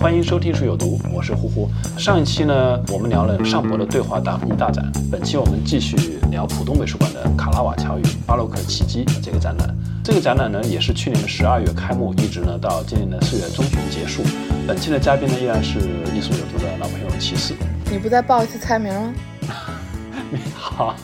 欢迎收听书有毒，我是呼呼。上一期呢，我们聊了上博的对话达芬奇大展，本期我们继续聊浦东美术馆的卡拉瓦乔与巴洛克奇迹这个展览。这个展览呢，也是去年的十二月开幕，一直呢到今年的四月中旬结束。本期的嘉宾呢，依然是艺术有毒的老朋友齐四。你不再报一次菜名吗？好。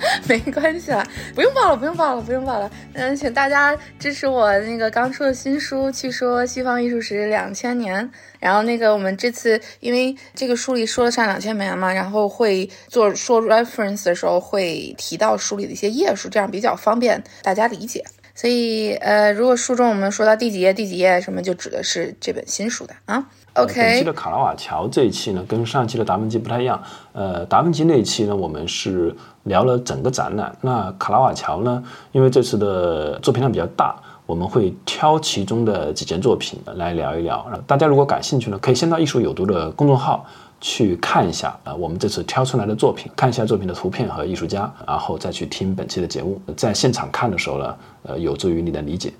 没关系了，不用报了，不用报了，不用报了。嗯，请大家支持我那个刚出的新书《去说西方艺术史两千年》。然后那个我们这次因为这个书里说了上两千年嘛，然后会做说 reference 的时候会提到书里的一些页数，这样比较方便大家理解。所以呃，如果书中我们说到第几页、第几页什么，就指的是这本新书的啊。OK，本期的卡拉瓦乔这一期呢，跟上期的达芬奇不太一样。呃，达芬奇那一期呢，我们是聊了整个展览。那卡拉瓦乔呢，因为这次的作品量比较大，我们会挑其中的几件作品来聊一聊。大家如果感兴趣呢，可以先到艺术有毒的公众号去看一下啊，我们这次挑出来的作品，看一下作品的图片和艺术家，然后再去听本期的节目。在现场看的时候呢，呃，有助于你的理解。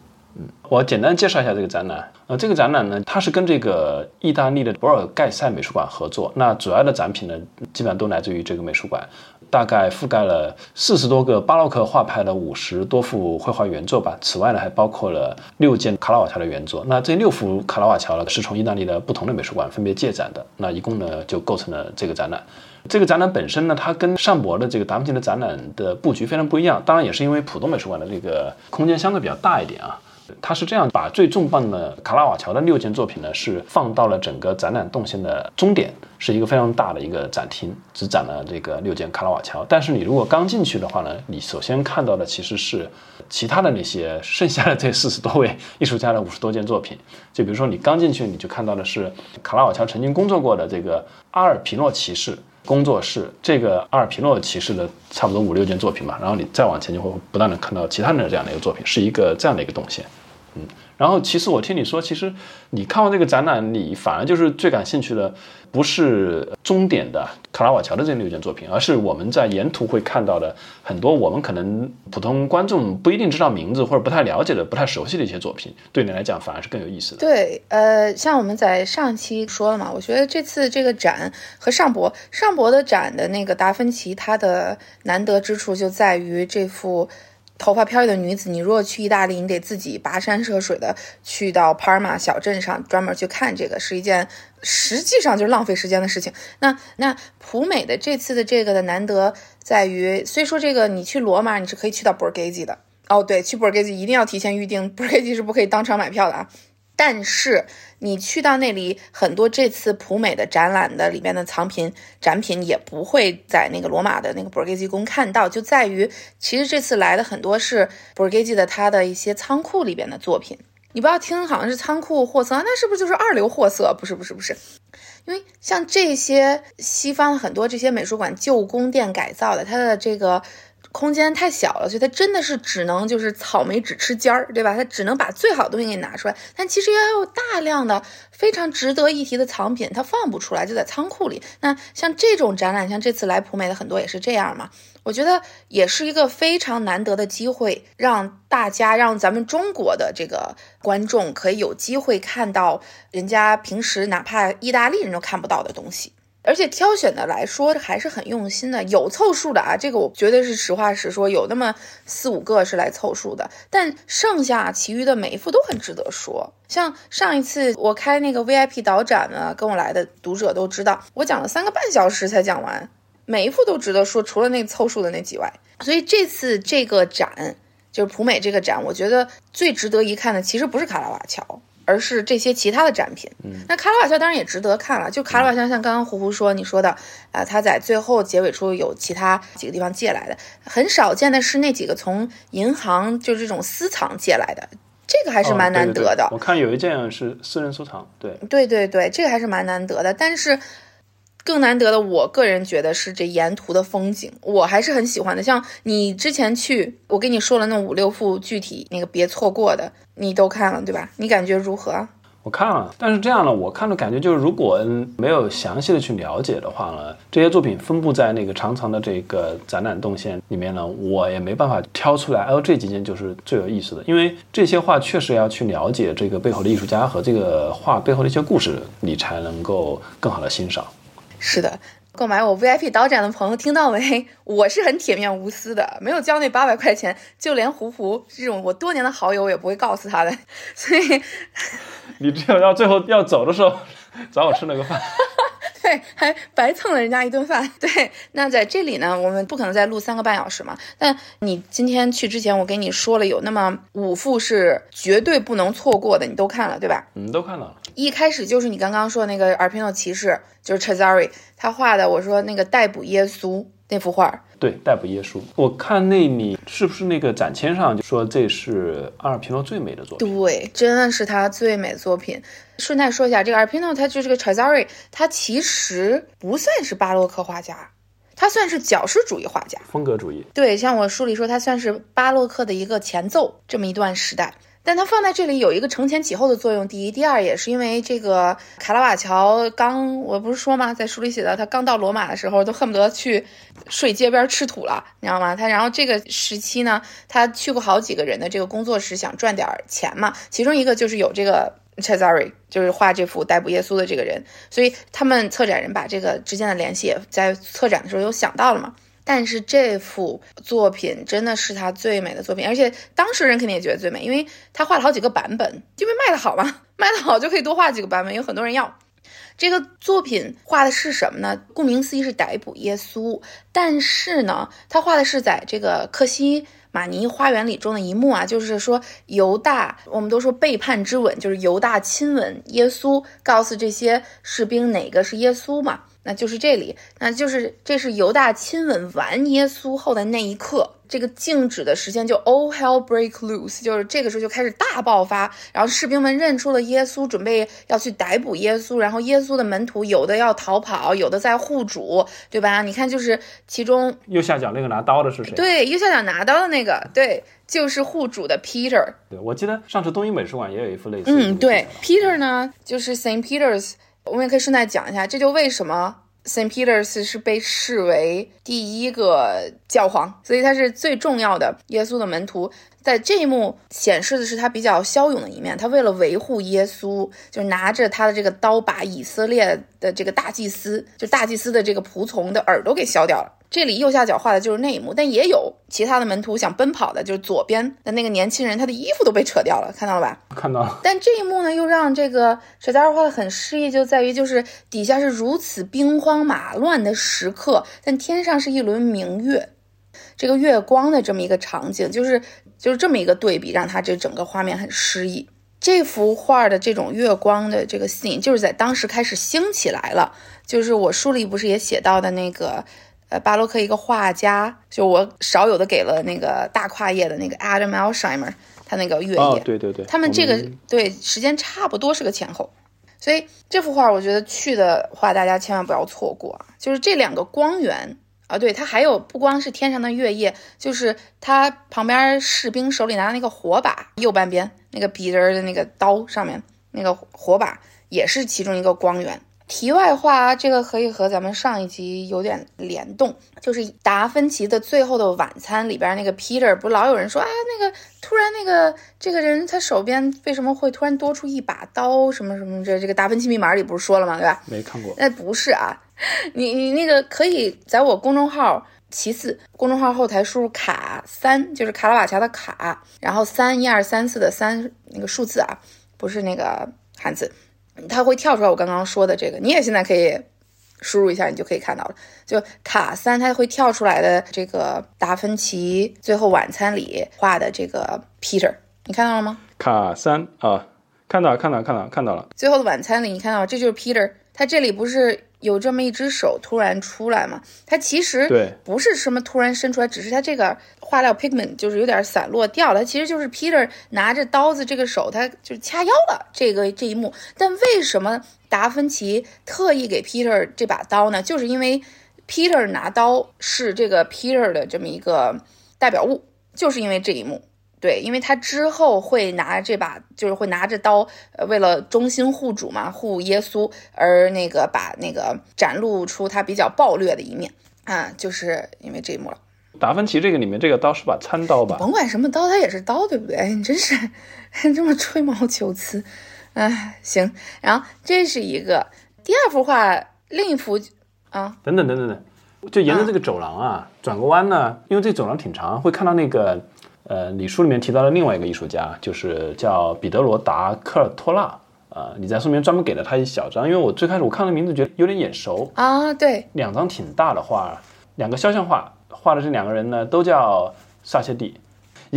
我简单介绍一下这个展览。呃，这个展览呢，它是跟这个意大利的博尔盖塞美术馆合作。那主要的展品呢，基本上都来自于这个美术馆，大概覆盖了四十多个巴洛克画派的五十多幅绘画原作吧。此外呢，还包括了六件卡拉瓦乔的原作。那这六幅卡拉瓦乔呢，是从意大利的不同的美术馆分别借展的。那一共呢，就构成了这个展览。这个展览本身呢，它跟上博的这个达芬奇的展览的布局非常不一样。当然，也是因为浦东美术馆的这个空间相对比较大一点啊。他是这样把最重磅的卡拉瓦乔的六件作品呢，是放到了整个展览动线的终点，是一个非常大的一个展厅，只展了这个六件卡拉瓦乔。但是你如果刚进去的话呢，你首先看到的其实是其他的那些剩下的这四十多位 艺术家的五十多件作品。就比如说你刚进去，你就看到的是卡拉瓦乔曾经工作过的这个阿尔皮诺骑士。工作室这个阿尔皮诺骑士的差不多五六件作品吧，然后你再往前就会不断的看到其他人的这样的一个作品，是一个这样的一个动线，嗯。然后，其实我听你说，其实你看完这个展览，你反而就是最感兴趣的，不是终点的卡拉瓦乔的这六件作品，而是我们在沿途会看到的很多我们可能普通观众不一定知道名字或者不太了解的、不太熟悉的一些作品，对你来讲反而是更有意思的。对，呃，像我们在上期说了嘛，我觉得这次这个展和上博上博的展的那个达芬奇，它的难得之处就在于这幅。头发飘逸的女子，你如果去意大利，你得自己跋山涉水的去到帕尔马小镇上专门去看这个，是一件实际上就是浪费时间的事情。那那普美的这次的这个的难得在于，虽说这个你去罗马你是可以去到博尔盖吉的哦，对，去博尔盖吉一定要提前预定，博尔盖吉是不可以当场买票的啊。但是你去到那里，很多这次普美的展览的里面的藏品展品也不会在那个罗马的那个博尔盖吉宫看到，就在于其实这次来的很多是博尔盖吉的他的一些仓库里边的作品。你不要听好像是仓库货色，那是不是就是二流货色？不是不是不是，因为像这些西方很多这些美术馆旧宫殿改造的，它的这个。空间太小了，所以它真的是只能就是草莓只吃尖儿，对吧？它只能把最好的东西给你拿出来，但其实也有大量的非常值得一提的藏品，它放不出来，就在仓库里。那像这种展览，像这次来普美的很多也是这样嘛？我觉得也是一个非常难得的机会，让大家让咱们中国的这个观众可以有机会看到人家平时哪怕意大利人都看不到的东西。而且挑选的来说还是很用心的，有凑数的啊，这个我绝对是实话实说，有那么四五个是来凑数的，但剩下其余的每一幅都很值得说。像上一次我开那个 VIP 导展呢，跟我来的读者都知道，我讲了三个半小时才讲完，每一幅都值得说，除了那凑数的那几外。所以这次这个展就是普美这个展，我觉得最值得一看的其实不是卡拉瓦乔。而是这些其他的展品。嗯，那卡拉瓦乔当然也值得看了。就卡拉瓦乔，像刚刚胡胡说你说的，啊，他在最后结尾处有其他几个地方借来的，很少见的是那几个从银行就是这种私藏借来的，这个还是蛮难得的。我看有一件是私人收藏，对，对对对，这个还是蛮难得的。但是更难得的，我个人觉得是这沿途的风景，我还是很喜欢的。像你之前去，我跟你说了那五六幅具体那个别错过的。你都看了对吧？你感觉如何？我看了，但是这样呢，我看的感觉就是，如果没有详细的去了解的话呢，这些作品分布在那个长长的这个展览动线里面呢，我也没办法挑出来。哦，这几件就是最有意思的，因为这些画确实要去了解这个背后的艺术家和这个画背后的一些故事，你才能够更好的欣赏。是的。购买我 VIP 导展的朋友听到没？我是很铁面无私的，没有交那八百块钱，就连胡胡这种我多年的好友，我也不会告诉他的。所以，你只有到最后要走的时候，找我吃那个饭。对，还白蹭了人家一顿饭。对，那在这里呢，我们不可能再录三个半小时嘛。但你今天去之前，我给你说了有那么五副是绝对不能错过的，你都看了对吧？嗯，都看到了。一开始就是你刚刚说的那个尔皮诺骑士，就是 Chazari 他画的。我说那个逮捕耶稣那幅画，对，逮捕耶稣。我看那里是不是那个展签上就说这是阿尔皮诺最美的作品？对，真的是他最美的作品。顺带说一下，这个阿尔皮诺他就是个 Chazari，他其实不算是巴洛克画家，他算是矫饰主义画家，风格主义。对，像我书里说，他算是巴洛克的一个前奏这么一段时代。但他放在这里有一个承前启后的作用。第一，第二也是因为这个卡拉瓦乔刚，我不是说吗？在书里写的，他刚到罗马的时候都恨不得去睡街边吃土了，你知道吗？他然后这个时期呢，他去过好几个人的这个工作室，想赚点钱嘛。其中一个就是有这个。Chazari 就是画这幅逮捕耶稣的这个人，所以他们策展人把这个之间的联系也在策展的时候有想到了嘛？但是这幅作品真的是他最美的作品，而且当事人肯定也觉得最美，因为他画了好几个版本，因为卖的好嘛，卖的好就可以多画几个版本，有很多人要。这个作品画的是什么呢？顾名思义是逮捕耶稣，但是呢，他画的是在这个克西。马尼花园里中的一幕啊，就是说犹大，我们都说背叛之吻，就是犹大亲吻耶稣，告诉这些士兵哪个是耶稣嘛。那就是这里，那就是这是犹大亲吻完耶稣后的那一刻，这个静止的时间就 all hell break loose，就是这个时候就开始大爆发，然后士兵们认出了耶稣，准备要去逮捕耶稣，然后耶稣的门徒有的要逃跑，有的在护主，对吧？你看，就是其中右下角那个拿刀的是谁？对，右下角拿刀的那个，对，就是护主的 Peter。对，我记得上次东英美术馆也有一幅类似。嗯，对，Peter 呢，就是 Saint Peter's。我们也可以顺带讲一下，这就为什么 Saint Peter's 是被视为第一个教皇，所以他是最重要的耶稣的门徒。在这一幕显示的是他比较骁勇的一面，他为了维护耶稣，就拿着他的这个刀把以色列的这个大祭司，就大祭司的这个仆从的耳朵给削掉了。这里右下角画的就是那一幕，但也有其他的门徒想奔跑的，就是左边的那个年轻人，他的衣服都被扯掉了，看到了吧？看到了。但这一幕呢，又让这个水加尔画的很诗意，就在于就是底下是如此兵荒马乱的时刻，但天上是一轮明月，这个月光的这么一个场景，就是就是这么一个对比，让他这整个画面很诗意。这幅画的这种月光的这个 scene，就是在当时开始兴起来了，就是我书里不是也写到的那个。呃，巴洛克一个画家，就我少有的给了那个大跨页的那个 Adam Alsheimer，他那个月夜，对对对，他们这个对时间差不多是个前后，所以这幅画我觉得去的话，大家千万不要错过，就是这两个光源啊，对，它还有不光是天上的月夜，就是它旁边士兵手里拿的那个火把，右半边那个笔人的那个刀上面那个火把，也是其中一个光源。题外话，这个可以和咱们上一集有点联动，就是达芬奇的《最后的晚餐》里边那个 Peter，不老有人说啊，那个突然那个这个人他手边为什么会突然多出一把刀，什么什么这这个达芬奇密码里不是说了吗？对吧？没看过。那不是啊，你你那个可以在我公众号其次公众号后台输入卡三，就是卡拉瓦乔的卡，然后三一二三四的三那个数字啊，不是那个汉字。它会跳出来，我刚刚说的这个，你也现在可以输入一下，你就可以看到了。就卡三，它会跳出来的这个达芬奇《最后晚餐》里画的这个 Peter，你看到了吗？卡三啊，看到看到看到看到了。最后的晚餐里，你看到这就是 Peter，他这里不是有这么一只手突然出来嘛？它其实对不是什么突然伸出来，只是它这个化料 pigment 就是有点散落掉了。其实就是 Peter 拿着刀子，这个手他就是掐腰了这个这一幕。但为什么达芬奇特意给 Peter 这把刀呢？就是因为 Peter 拿刀是这个 Peter 的这么一个代表物，就是因为这一幕。对，因为他之后会拿这把，就是会拿着刀，呃，为了忠心护主嘛，护耶稣，而那个把那个展露出他比较暴虐的一面啊，就是因为这一幕了。达芬奇这个里面这个刀是把餐刀吧？甭管什么刀，它也是刀，对不对？你真是 这么吹毛求疵，哎，行。然后这是一个第二幅画，另一幅啊，等等等等等，就沿着这个走廊啊，转个弯呢，因为这走廊挺长，会看到那个。呃，你书里面提到了另外一个艺术家，就是叫彼得罗达科尔托纳。呃，你在书里面专门给了他一小张，因为我最开始我看了名字觉得有点眼熟啊。对，两张挺大的画，两个肖像画，画的这两个人呢都叫萨切蒂。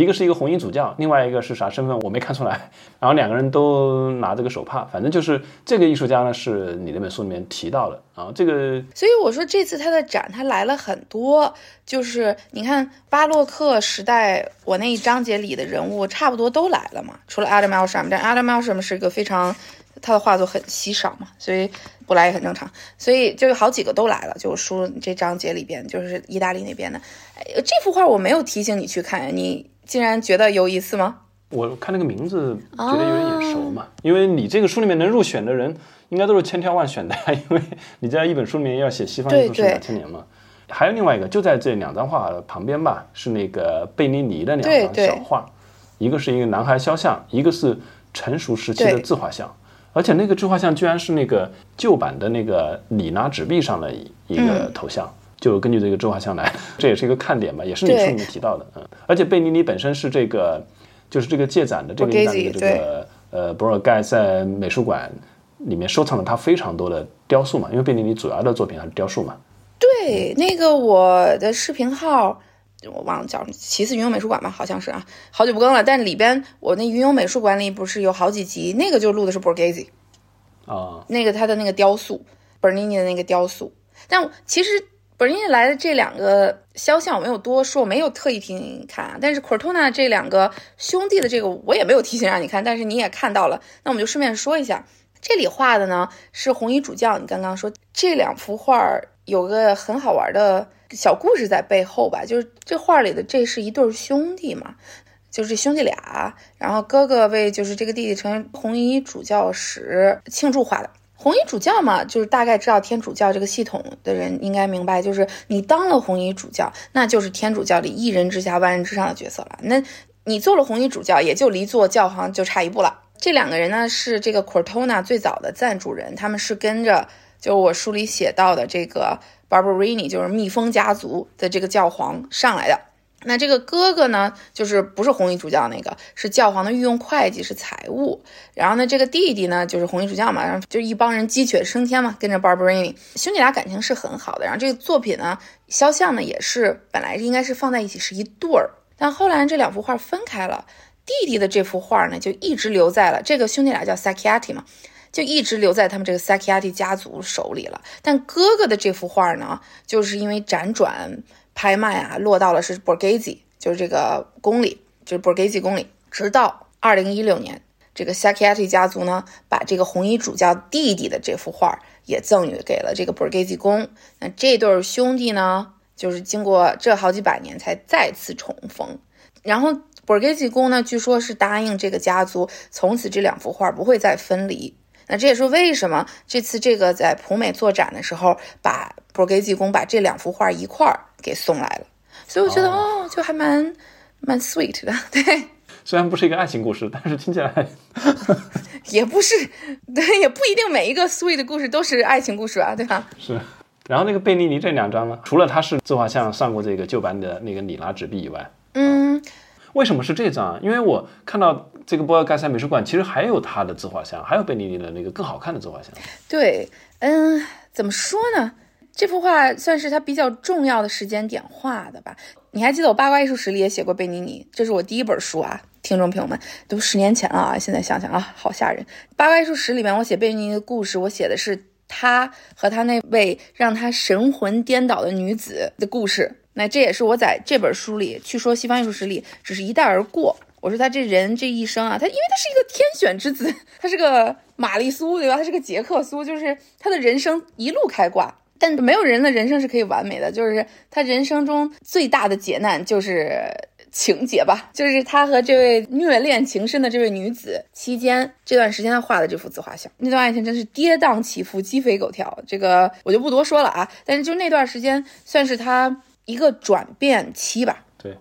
一个是一个红衣主教，另外一个是啥身份我没看出来。然后两个人都拿这个手帕，反正就是这个艺术家呢是你那本书里面提到的啊。这个，所以我说这次他的展他来了很多，就是你看巴洛克时代我那一章节里的人物差不多都来了嘛，除了 Adam Elsham，但 Adam Elsham 是一个非常他的画作很稀少嘛，所以不来也很正常。所以就有好几个都来了，就书这章节里边就是意大利那边的。哎，这幅画我没有提醒你去看，你。竟然觉得有意思吗？我看那个名字觉得有点眼熟嘛，因为你这个书里面能入选的人，应该都是千挑万选的，因为你在一本书里面要写西方艺术史两千年嘛。还有另外一个，就在这两张画旁边吧，是那个贝尼尼的两张小画，一个是一个男孩肖像，一个是成熟时期的自画像，而且那个自画像居然是那个旧版的那个里拿纸币上的一个头像。就根据这个自画像来，这也是一个看点吧，也是你书里面提到的，嗯，而且贝尼尼本身是这个，就是这个借展的这个这个呃博尔盖在美术馆里面收藏了他非常多的雕塑嘛，因为贝尼尼主要的作品还是雕塑嘛。对，那个我的视频号我忘了叫什么，奇思云游美术馆吧，好像是啊，好久不更了，但里边我那云游美术馆里不是有好几集，那个就录的是博盖西啊，那个他的那个雕塑，本尼尼的那个雕塑，但其实。本尼尼来的这两个肖像我没有多说，我没有特意提醒你看啊。但是 Cortona 这两个兄弟的这个我也没有提醒让你看，但是你也看到了。那我们就顺便说一下，这里画的呢是红衣主教。你刚刚说这两幅画有个很好玩的小故事在背后吧？就是这画里的这是一对兄弟嘛，就是兄弟俩，然后哥哥为就是这个弟弟成为红衣主教时庆祝画的。红衣主教嘛，就是大概知道天主教这个系统的人应该明白，就是你当了红衣主教，那就是天主教里一人之下万人之上的角色了。那你做了红衣主教，也就离做教皇就差一步了。这两个人呢，是这个 Cortona 最早的赞助人，他们是跟着就是我书里写到的这个 Barberini，就是蜜蜂家族的这个教皇上来的。那这个哥哥呢，就是不是红衣主教那个，是教皇的御用会计，是财务。然后呢，这个弟弟呢，就是红衣主教嘛，然后就一帮人鸡犬升天嘛，跟着 Barberini 兄弟俩感情是很好的。然后这个作品呢，肖像呢也是本来应该是放在一起是一对儿，但后来这两幅画分开了。弟弟的这幅画呢，就一直留在了这个兄弟俩叫 s a c h i a t i 嘛，就一直留在他们这个 Sacchiati 家族手里了。但哥哥的这幅画呢，就是因为辗转。拍卖啊，落到了是 Borghese，就是这个宫里，就是 Borghese 宫里。直到二零一六年，这个 Sacchiati 家族呢，把这个红衣主教弟弟的这幅画也赠予给了这个 Borghese 宫。那这对兄弟呢，就是经过这好几百年才再次重逢。然后 Borghese 宫呢，据说是答应这个家族，从此这两幅画不会再分离。那这也是为什么这次这个在普美做展的时候，把 Borghese 宫把这两幅画一块儿。给送来了，所以我觉得哦，就还蛮蛮 sweet 的，对。虽然不是一个爱情故事，但是听起来 也不是，对，也不一定每一个 sweet 的故事都是爱情故事啊，对吧？是。然后那个贝尼尼这两张呢，除了他是自画像上过这个旧版的那个里拉纸币以外，嗯，为什么是这张？因为我看到这个波尔盖塞美术馆其实还有他的自画像，还有贝尼尼的那个更好看的自画像。对，嗯，怎么说呢？这幅画算是他比较重要的时间点画的吧？你还记得我八卦艺术史里也写过贝尼尼，这是我第一本书啊，听众朋友们，都十年前了啊！现在想想啊，好吓人。八卦艺术史里面，我写贝尼的故事，我写的是他和他那位让他神魂颠倒的女子的故事。那这也是我在这本书里去说西方艺术史里只是一带而过。我说他这人这一生啊，他因为他是一个天选之子，他是个玛丽苏，对吧？他是个杰克苏，就是他的人生一路开挂。但没有人的人生是可以完美的，就是他人生中最大的劫难就是情节吧，就是他和这位虐恋情深的这位女子期间这段时间他画的这幅自画像，那段爱情真是跌宕起伏、鸡飞狗跳，这个我就不多说了啊。但是就那段时间算是他一个转变期吧。对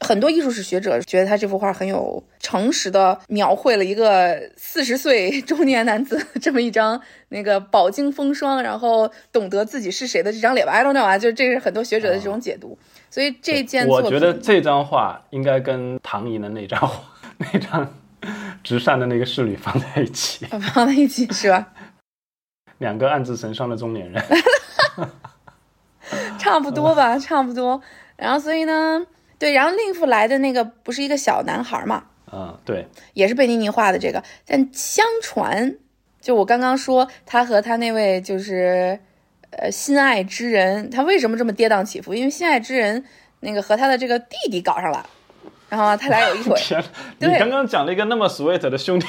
很多艺术史学者觉得他这幅画很有诚实的描绘了一个四十岁中年男子 这么一张那个饱经风霜，然后懂得自己是谁的这张脸吧。I don't know 啊，就这是很多学者的这种解读。所以这件我觉得这张画应该跟唐寅的那张画 那张直善的那个侍女放在一起，放在一起是吧？两个暗自神伤的中年人，差不多吧，差不多。然后所以呢？对，然后另一幅来的那个不是一个小男孩嘛？嗯，对，也是贝尼尼画的这个。但相传，就我刚刚说，他和他那位就是呃心爱之人，他为什么这么跌宕起伏？因为心爱之人那个和他的这个弟弟搞上了，然后他俩有一腿。天，你刚刚讲了一个那么 sweet 的兄弟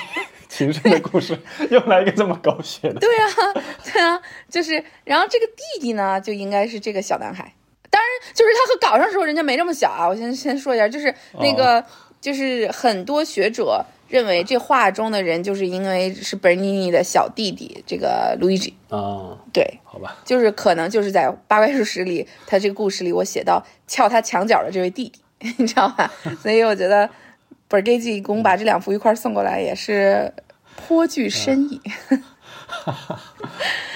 情深的故事，又来一个这么狗血的。对啊，对啊，就是，然后这个弟弟呢，就应该是这个小男孩。当然，就是他和搞上时候，人家没这么小啊。我先先说一下，就是那个，就是很多学者认为这画中的人，就是因为是本尼尼的小弟弟，这个路易吉啊。对，好吧，就是可能就是在八怪术史里，他这个故事里，我写到撬他墙角的这位弟弟，你知道吧？所以我觉得本给济公把这两幅一块送过来，也是颇具深意。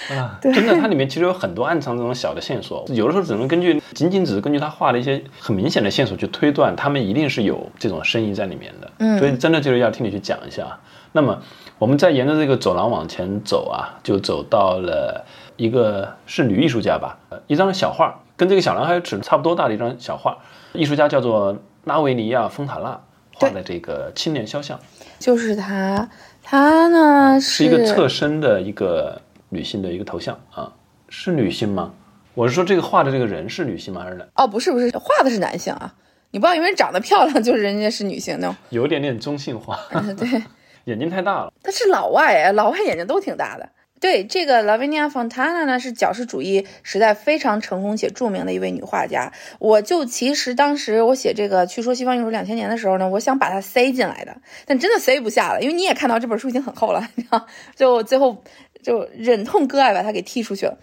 啊，真的，它里面其实有很多暗藏这种小的线索，有的时候只能根据仅仅只是根据他画的一些很明显的线索去推断，他们一定是有这种深意在里面的。嗯，所以真的就是要听你去讲一下。那么我们再沿着这个走廊往前走啊，就走到了一个是女艺术家吧，一张小画，跟这个小男孩尺差不多大的一张小画，艺术家叫做拉维尼亚·丰塔纳画的这个青年肖像，就是他。他呢是一个侧身的一个女性的一个头像啊，是女性吗？我是说这个画的这个人是女性吗？还是男？哦，不是不是，画的是男性啊。你不要以为长得漂亮就是人家是女性那种，有点点中性化。对，眼睛太大了。他是老外，老外眼睛都挺大的。对，这个拉维尼亚·冯塔纳呢，是矫饰主义时代非常成功且著名的一位女画家。我就其实当时我写这个《去说西方艺术两千年》的时候呢，我想把它塞进来的，但真的塞不下了，因为你也看到这本书已经很厚了，你知道，就最后就忍痛割爱把它给剔出去了。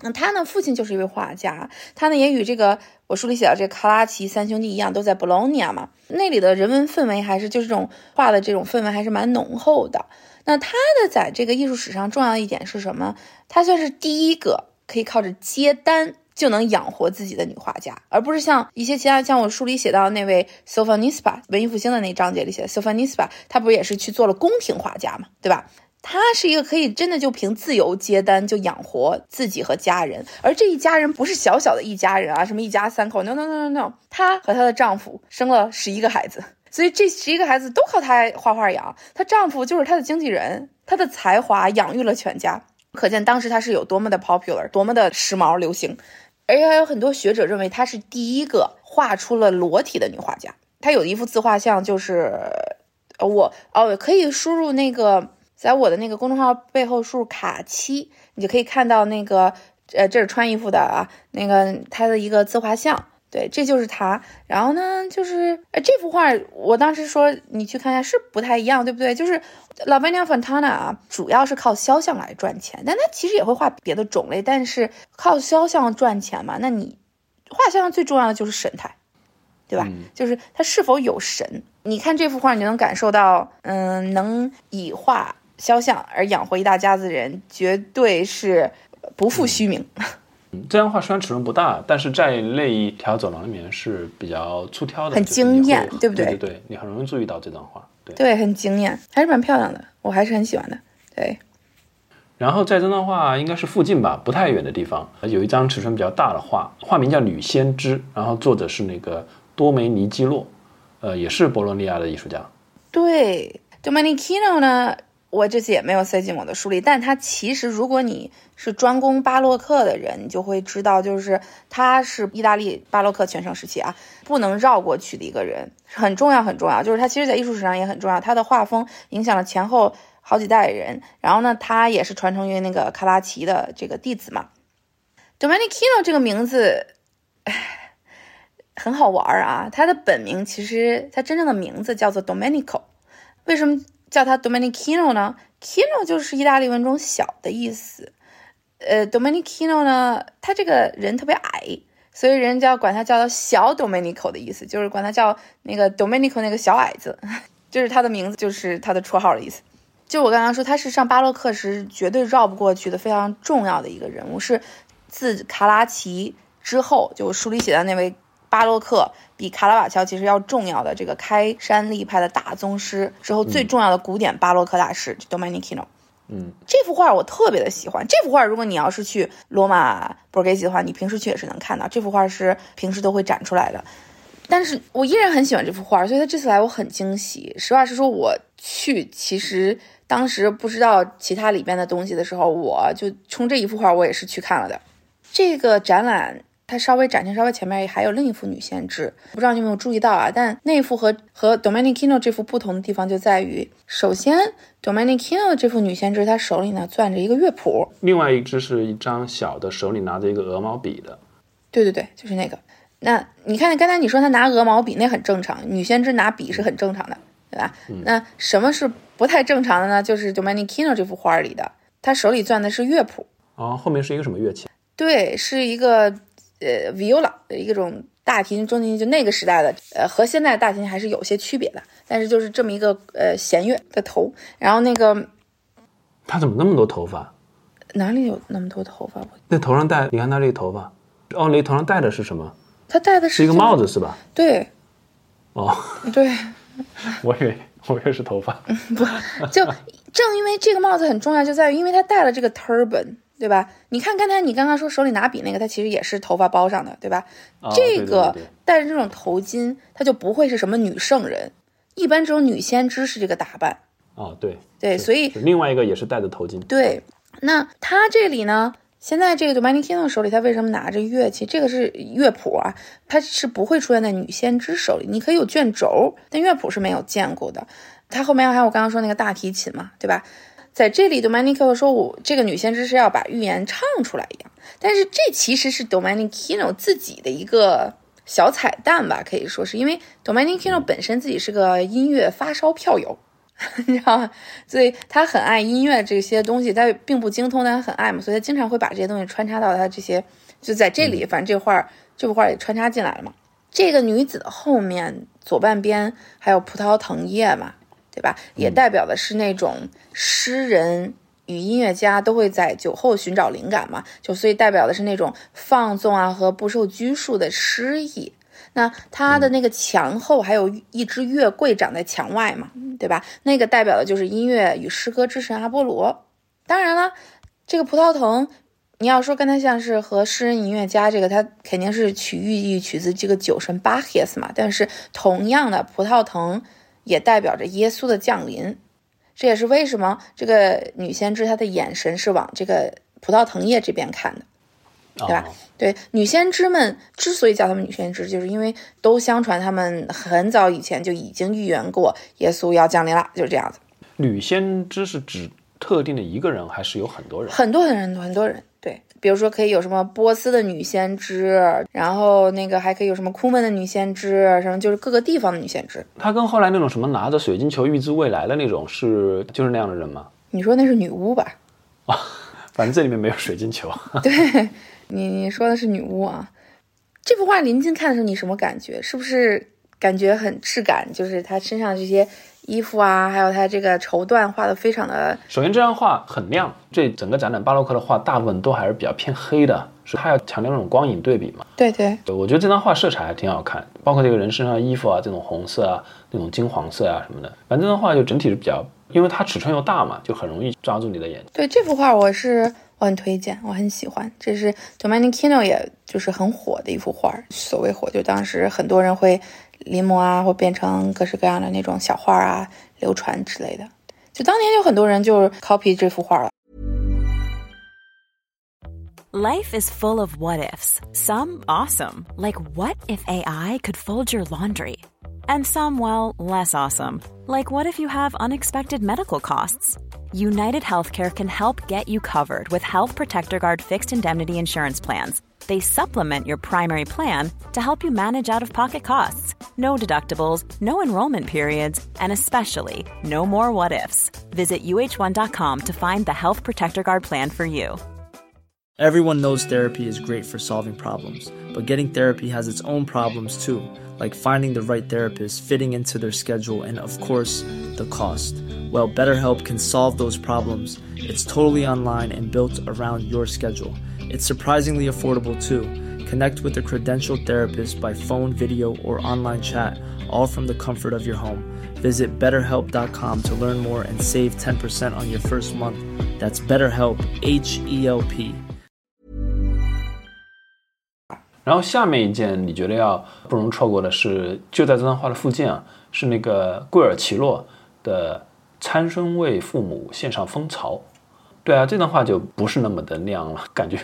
那他呢，父亲就是一位画家，他呢也与这个我书里写的这卡拉奇三兄弟一样，都在博洛尼亚嘛，那里的人文氛围还是就是这种画的这种氛围还是蛮浓厚的。那他的在这个艺术史上重要一点是什么？他算是第一个可以靠着接单就能养活自己的女画家，而不是像一些其他像我书里写到那位 Sofa Nispa 文艺复兴的那章节里写的 Sofa Nispa，他不也是去做了宫廷画家嘛，对吧？他是一个可以真的就凭自由接单就养活自己和家人，而这一家人不是小小的一家人啊，什么一家三口，no no no no no，她和她的丈夫生了十一个孩子。所以这十一个孩子都靠她画画养，她丈夫就是她的经纪人，她的才华养育了全家，可见当时她是有多么的 popular，多么的时髦流行。而且还有很多学者认为她是第一个画出了裸体的女画家。她有一幅自画像，就是我哦，可以输入那个，在我的那个公众号背后输入卡七，你就可以看到那个，呃，这是穿衣服的啊，那个他的一个自画像。对，这就是他。然后呢，就是呃，这幅画，我当时说你去看一下，是不太一样，对不对？就是老白娘 Fontana 啊，主要是靠肖像来赚钱，但他其实也会画别的种类，但是靠肖像赚钱嘛，那你画肖像最重要的就是神态，对吧？就是他是否有神。你看这幅画，你就能感受到，嗯，能以画肖像而养活一大家子人，绝对是不负虚名。这张画虽然尺寸不大，但是在那一条走廊里面是比较出挑的，很惊艳，对不对？对对，你很容易注意到这张画，对对，很惊艳，还是蛮漂亮的，我还是很喜欢的。对。然后在这张画应该是附近吧，不太远的地方，有一张尺寸比较大的画，画名叫《女先知》，然后作者是那个多梅尼基洛，呃，也是博洛尼亚的艺术家。对，Domenichino 呢，我这次也没有塞进我的书里，但他其实如果你是专攻巴洛克的人，你就会知道，就是他是意大利巴洛克全盛时期啊，不能绕过去的一个人，很重要很重要。就是他其实在艺术史上也很重要，他的画风影响了前后好几代人。然后呢，他也是传承于那个卡拉奇的这个弟子嘛。Domenichino 这个名字，唉，很好玩啊。他的本名其实他真正的名字叫做 Domenico，为什么叫他 Domenichino 呢？Chino 就是意大利文中小的意思。呃，Domenichino 呢，他这个人特别矮，所以人家管他叫小 Domenico 的意思，就是管他叫那个 Domenico 那个小矮子，就是他的名字，就是他的绰号的意思。就我刚刚说，他是上巴洛克时绝对绕不过去的非常重要的一个人物，是自卡拉奇之后，就书里写的那位巴洛克比卡拉瓦乔其实要重要的这个开山立派的大宗师之后最重要的古典巴洛克大师 Domenichino。嗯，这幅画我特别的喜欢。这幅画，如果你要是去罗马博尔盖西的话，你平时去也是能看到。这幅画是平时都会展出来的。但是我依然很喜欢这幅画，所以他这次来我很惊喜。实话实说，我去其实当时不知道其他里边的东西的时候，我就冲这一幅画我也是去看了的。这个展览它稍微展厅稍微前面还有另一幅女先知，不知道你有没有注意到啊？但那幅和和 Domenichino 这幅不同的地方就在于，首先 Domenichino 这幅女先知她手里呢攥着一个乐谱，另外一只是一张小的，手里拿着一个鹅毛笔的。对对对，就是那个。那你看刚才你说她拿鹅毛笔那很正常，女先知拿笔是很正常的，对吧？那什么是不太正常的呢？就是 Domenichino 这幅画里的，他手里攥的是乐谱。哦，后面是一个什么乐器？对，是一个呃 viola 一个种大提琴、中提琴，就那个时代的，呃，和现在大提琴还是有些区别的。但是就是这么一个呃弦乐的头，然后那个他怎么那么多头发？哪里有那么多头发？那头上戴，你看他这个头发，哦，那头上戴的是什么？他戴的是一个帽子是吧？对，哦，对，我以为我以为是头发。不，就正因为这个帽子很重要，就在于因为他戴了这个 turban。对吧？你看刚才你刚刚说手里拿笔那个，他其实也是头发包上的，对吧？这个戴着这种头巾，他就不会是什么女圣人。一般这种女先知是这个打扮。哦，对对，所以另外一个也是戴着头巾。对，那他这里呢？现在这个 Domenichino 手里，他为什么拿着乐器？这个是乐谱啊，它是不会出现在女先知手里。你可以有卷轴，但乐谱是没有见过的。他后面还有我刚刚说那个大提琴嘛，对吧？在这里，Domenico 说：“我这个女先知是要把预言唱出来一样。”但是这其实是 Domenichino 自己的一个小彩蛋吧，可以说是因为 Domenichino 本身自己是个音乐发烧票友，你知道吗？所以他很爱音乐这些东西，他并不精通，但他很爱嘛，所以他经常会把这些东西穿插到他这些，就在这里，反正这画这幅画也穿插进来了嘛。这个女子的后面左半边还有葡萄藤叶嘛。对吧？也代表的是那种诗人与音乐家都会在酒后寻找灵感嘛，就所以代表的是那种放纵啊和不受拘束的诗意。那它的那个墙后还有一只月桂长在墙外嘛，对吧？那个代表的就是音乐与诗歌之神阿波罗。当然了，这个葡萄藤，你要说跟它像是和诗人、音乐家这个，它肯定是取寓意取自这个酒神巴赫斯嘛。但是同样的，葡萄藤。也代表着耶稣的降临，这也是为什么这个女先知她的眼神是往这个葡萄藤叶这边看的，对吧？对，女先知们之所以叫她们女先知，就是因为都相传她们很早以前就已经预言过耶稣要降临了，就是这样子。女先知是指特定的一个人，还是有很多人？很多人，很多人。对，比如说可以有什么波斯的女先知，然后那个还可以有什么库门的女先知，什么就是各个地方的女先知。她跟后来那种什么拿着水晶球预知未来的那种是就是那样的人吗？你说那是女巫吧？啊，反正这里面没有水晶球。对你你说的是女巫啊？这幅画临近看的时候，你什么感觉？是不是感觉很质感？就是他身上这些。衣服啊，还有他这个绸缎画的非常的。首先，这张画很亮。这整个展览巴洛克的画大部分都还是比较偏黑的，是它要强调那种光影对比嘛？对对。我觉得这张画色彩还挺好看，包括这个人身上的衣服啊，这种红色啊，那种金黄色啊什么的。反正这张画就整体是比较，因为它尺寸又大嘛，就很容易抓住你的眼睛。对这幅画，我是我很推荐，我很喜欢。这是 Domenichino，也就是很火的一幅画。所谓火，就当时很多人会。临摹啊，或变成各式各样的那种小画啊， 流传之类的。就当年有很多人就是 copy 这幅画了。 Life is full of what ifs. Some awesome, like what if AI could fold your laundry? And some, well, less awesome, like what if you have unexpected medical costs? United Healthcare can help get you covered with Health Protector Guard fixed indemnity insurance plans. they supplement your primary plan to help you manage out of pocket costs. No deductibles, no enrollment periods, and especially no more what ifs. Visit uh1.com to find the Health Protector Guard plan for you. Everyone knows therapy is great for solving problems, but getting therapy has its own problems too, like finding the right therapist, fitting into their schedule, and of course, the cost. Well, BetterHelp can solve those problems. It's totally online and built around your schedule. It's surprisingly affordable too. Connect with a credentialed therapist by phone, video, or online chat, all from the comfort of your home. Visit betterhelp.com to learn more and save 10% on your first month. That's BetterHelp, H E L P. 然后下面一件你觉得要不容错过的是，就在这张画的附件啊，是那个贵尔奇洛的参孙为父母献上蜂巢。 对啊，这段话就不是那么的亮了，感觉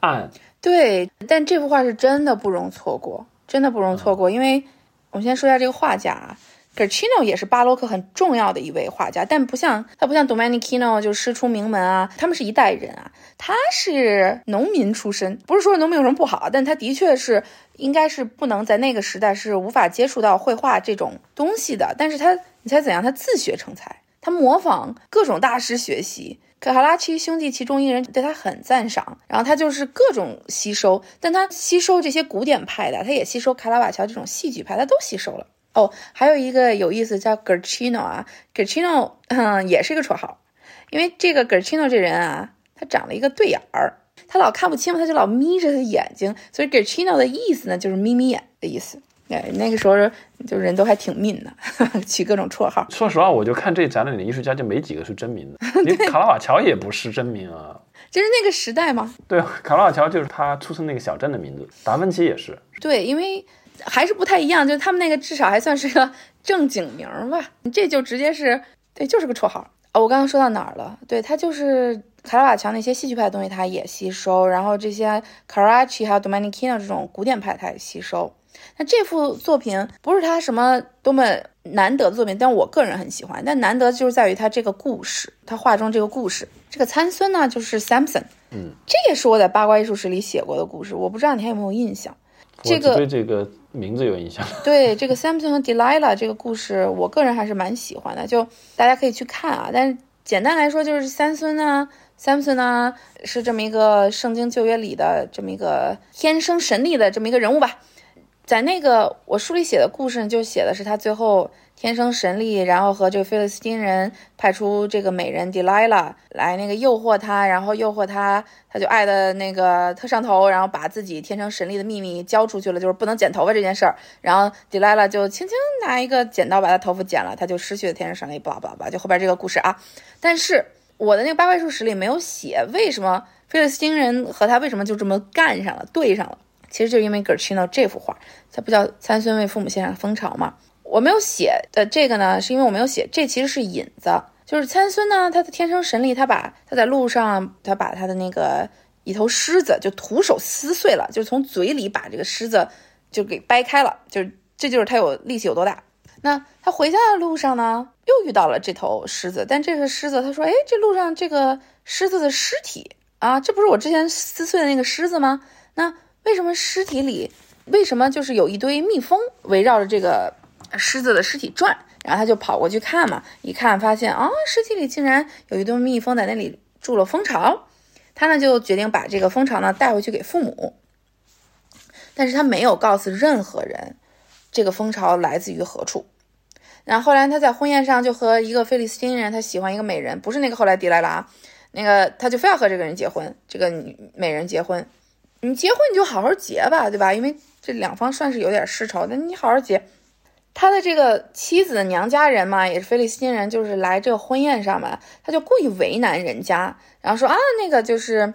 暗。对，但这幅画是真的不容错过，真的不容错过。因为我们先说一下这个画家啊 g e r c i n o 也是巴洛克很重要的一位画家，但不像他不像 Domenichino 就师出名门啊，他们是一代人啊。他是农民出身，不是说农民有什么不好，但他的确是应该是不能在那个时代是无法接触到绘画这种东西的。但是他，你猜怎样？他自学成才，他模仿各种大师学习。可哈拉奇兄弟其中一人对他很赞赏，然后他就是各种吸收，但他吸收这些古典派的，他也吸收卡拉瓦乔这种戏剧派，他都吸收了。哦，还有一个有意思叫 Gercino 啊，Gercino，嗯也是一个绰号，因为这个 Gercino 这人啊。他长了一个对眼儿，他老看不清，他就老眯着他的眼睛，所以 Gercino 的意思呢，就是眯眯眼的意思。哎，那个时候就人都还挺命的，起各种绰号。说实话，我就看这展览里的艺术家就没几个是真名的，连卡拉瓦乔也不是真名啊。就是那个时代嘛。对，卡拉瓦乔就是他出生那个小镇的名字，达芬奇也是。对，因为还是不太一样，就是他们那个至少还算是个正经名吧，这就直接是对，就是个绰号。哦，我刚刚说到哪儿了？对他就是卡拉瓦乔那些戏剧派的东西，他也吸收；然后这些 Carracci 还有 Domenichino 这种古典派，他也吸收。那这幅作品不是他什么多么难得的作品，但我个人很喜欢。但难得就是在于他这个故事，他画中这个故事。这个参孙呢，就是 Samson，嗯，这也是我在八卦艺术史里写过的故事。我不知道你还有没有印象？这个对这个名字有印象。对这个 Samson 和 Delilah 这个故事，我个人还是蛮喜欢的，就大家可以去看啊。但是简单来说，就是三孙呢，Samson 呢是这么一个圣经旧约里的这么一个天生神力的这么一个人物吧。在那个我书里写的故事，就写的是他最后天生神力，然后和这个菲利斯汀人派出这个美人 Delila 来那个诱惑他，然后诱惑他，他就爱的那个特上头，然后把自己天生神力的秘密交出去了，就是不能剪头发这件事儿。然后 Delila 就轻轻拿一个剪刀把他头发剪了，他就失去了天生神力，巴拉巴拉，就后边这个故事啊。但是我的那个八卦术史里没有写为什么菲利斯汀人和他为什么就这么干上了，对上了。其实就因为 g e r c i n o 这幅画，它不叫参孙为父母献上蜂巢嘛？我没有写的这个呢，是因为我没有写，这其实是引子。就是参孙呢，他的天生神力，他把他在路上，他把他的那个一头狮子就徒手撕碎了，就从嘴里把这个狮子就给掰开了，就是这就是他有力气有多大。那他回家的路上呢，又遇到了这头狮子，但这个狮子他说：“哎，这路上这个狮子的尸体啊，这不是我之前撕碎的那个狮子吗？那。”为什么尸体里，为什么就是有一堆蜜蜂围绕着这个狮子的尸体转？然后他就跑过去看嘛，一看发现啊，尸体里竟然有一堆蜜蜂在那里筑了蜂巢。他呢就决定把这个蜂巢呢带回去给父母，但是他没有告诉任何人这个蜂巢来自于何处。然后后来他在婚宴上就和一个菲利斯汀人，他喜欢一个美人，不是那个后来迪莱拉，那个他就非要和这个人结婚，这个美人结婚。你结婚你就好好结吧，对吧？因为这两方算是有点世仇，那你好好结。他的这个妻子娘家人嘛，也是菲利斯汀人，就是来这个婚宴上嘛，他就故意为难人家，然后说啊，那个就是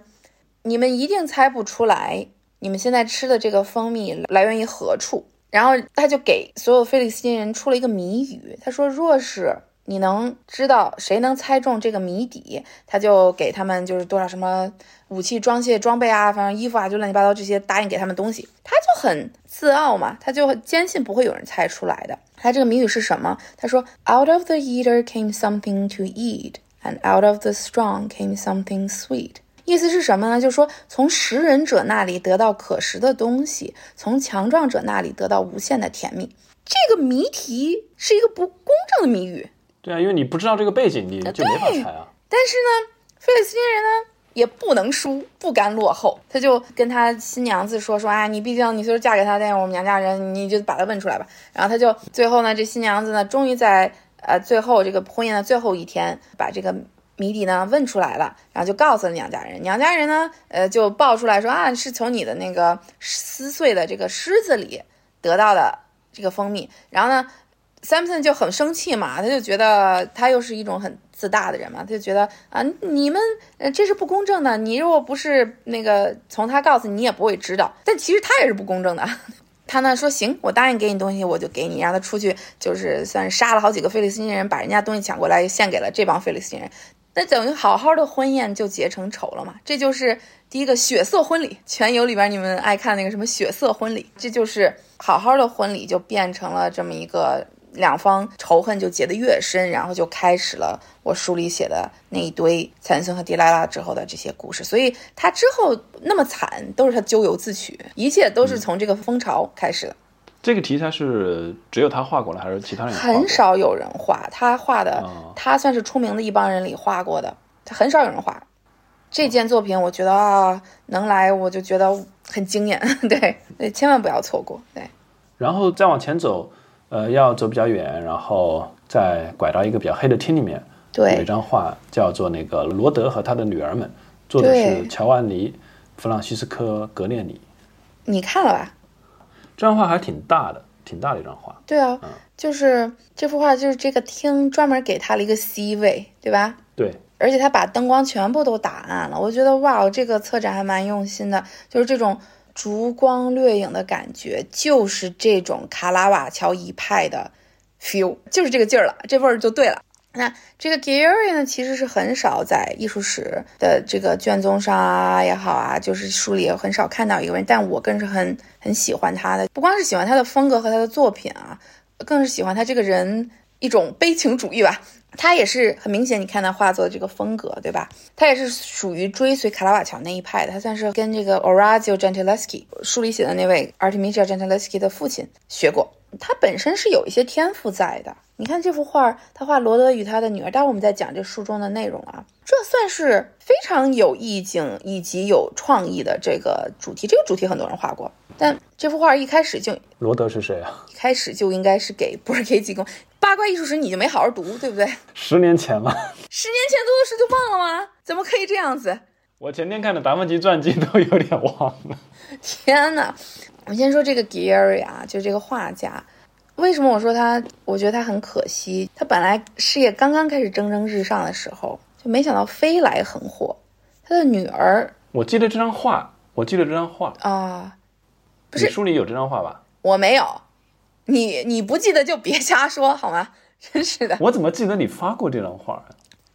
你们一定猜不出来，你们现在吃的这个蜂蜜来源于何处。然后他就给所有菲利斯汀人出了一个谜语，他说，若是你能知道谁能猜中这个谜底，他就给他们就是多少什么武器装卸装备啊，反正衣服啊，就乱七八糟这些答应给他们东西，他就很自傲嘛，他就坚信不会有人猜出来的。他这个谜语是什么？他说，Out of the eater came something to eat, and out of the strong came something sweet。意思是什么呢？就是说从食人者那里得到可食的东西，从强壮者那里得到无限的甜蜜。这个谜题是一个不公正的谜语。对啊，因为你不知道这个背景，你就没法猜啊。但是呢，菲利斯汀人呢也不能输，不甘落后，他就跟他新娘子说说啊，你毕竟你虽然嫁给他，但是我们娘家人，你就把他问出来吧。然后他就最后呢，这新娘子呢，终于在呃最后这个婚宴的最后一天，把这个谜底呢问出来了，然后就告诉了娘家人。娘家人呢，呃，就报出来说啊，是从你的那个撕碎的这个狮子里得到的这个蜂蜜。然后呢。Samson 就很生气嘛，他就觉得他又是一种很自大的人嘛，他就觉得啊，你们呃这是不公正的，你如果不是那个从他告诉你，你也不会知道。但其实他也是不公正的。他呢说行，我答应给你东西，我就给你，让他出去，就是算是杀了好几个菲利斯人，把人家东西抢过来献给了这帮菲利斯人。那等于好好的婚宴就结成仇了嘛？这就是第一个血色婚礼，全游里边你们爱看那个什么血色婚礼，这就是好好的婚礼就变成了这么一个。两方仇恨就结得越深，然后就开始了我书里写的那一堆岑森和迪拉拉之后的这些故事。所以他之后那么惨，都是他咎由自取，一切都是从这个风潮开始的。这个题材是只有他画过了，还是其他人？很少有人画，他画的，他算是出名的一帮人里画过的，他很少有人画。这件作品，我觉得啊，能来我就觉得很惊艳，对对，千万不要错过。对，然后再往前走。呃，要走比较远，然后再拐到一个比较黑的厅里面，对，有一张画叫做那个罗德和他的女儿们，做的是乔万尼·弗朗西斯科·格列尼。你看了吧？这张画还挺大的，挺大的一张画。对啊，就是这幅画，就是这个厅专门给他了一个 C 位，对吧？对。而且他把灯光全部都打暗了，我觉得哇，这个策展还蛮用心的，就是这种。烛光掠影的感觉，就是这种卡拉瓦乔一派的 feel，就是这个劲儿了，这味儿就对了。那这个 g a r y 呢，其实是很少在艺术史的这个卷宗上啊也好啊，就是书里也很少看到一个人，但我更是很很喜欢他的，不光是喜欢他的风格和他的作品啊，更是喜欢他这个人一种悲情主义吧。他也是很明显，你看他画作的这个风格，对吧？他也是属于追随卡拉瓦乔那一派的，他算是跟这个 Orazio Gentileschi 书里写的那位 Artemisia Gentileschi 的父亲学过。他本身是有一些天赋在的。你看这幅画，他画罗德与他的女儿。待会儿我们再讲这书中的内容啊。这算是非常有意境以及有创意的这个主题。这个主题很多人画过，但这幅画一开始就罗德是谁啊？一开始就应该是给不是给济公。八卦艺术史你就没好好读，对不对？十年前了，十年前读的书就忘了吗？怎么可以这样子？我前天看的达芬奇传记都有点忘了。天哪！我先说这个 g a r y 啊，就这个画家，为什么我说他？我觉得他很可惜。他本来事业刚刚开始蒸蒸日上的时候，就没想到飞来横祸。他的女儿，我记得这张画，我记得这张画啊，不是书里有这张画吧？我没有。你你不记得就别瞎说好吗？真是的，我怎么记得你发过这张画啊？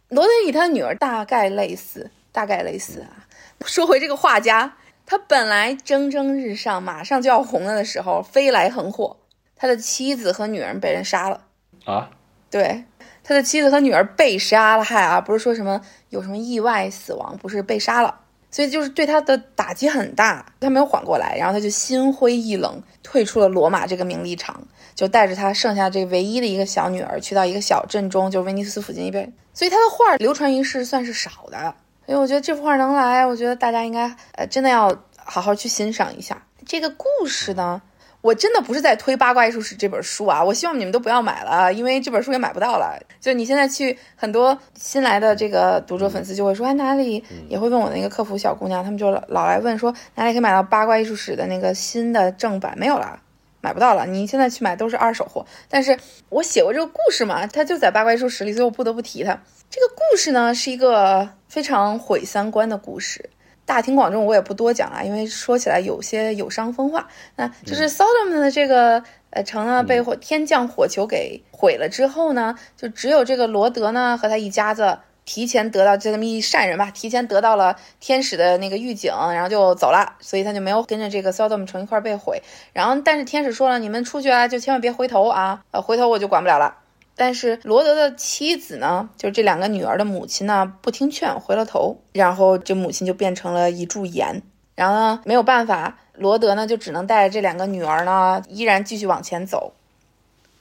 罗德与他女儿大概类似，大概类似啊。说回这个画家，他本来蒸蒸日上，马上就要红了的时候，飞来横祸，他的妻子和女儿被人杀了啊。对，他的妻子和女儿被杀了，嗨啊，不是说什么有什么意外死亡，不是被杀了。所以就是对他的打击很大，他没有缓过来，然后他就心灰意冷，退出了罗马这个名利场，就带着他剩下这唯一的一个小女儿，去到一个小镇中，就威尼斯附近一边。所以他的画流传于世算是少的。所以我觉得这幅画能来，我觉得大家应该呃真的要好好去欣赏一下这个故事呢。我真的不是在推《八卦艺术史》这本书啊！我希望你们都不要买了，因为这本书也买不到了。就你现在去很多新来的这个读者粉丝就会说，哎，哪里也会问我那个客服小姑娘，他们就老来问说哪里可以买到《八卦艺术史》的那个新的正版？没有了，买不到了。你现在去买都是二手货。但是我写过这个故事嘛，它就在《八卦艺术史》里，所以我不得不提它。这个故事呢，是一个非常毁三观的故事。大庭广众，我也不多讲了，因为说起来有些有伤风化。那就是 Sodom 的这个呃城呢，被火天降火球给毁了之后呢，就只有这个罗德呢和他一家子提前得到就这么一善人吧，提前得到了天使的那个预警，然后就走了，所以他就没有跟着这个 Sodom 城一块被毁。然后但是天使说了，你们出去啊，就千万别回头啊，呃，回头我就管不了了。但是罗德的妻子呢，就是这两个女儿的母亲呢，不听劝，回了头，然后这母亲就变成了一柱盐。然后呢，没有办法，罗德呢就只能带着这两个女儿呢，依然继续往前走。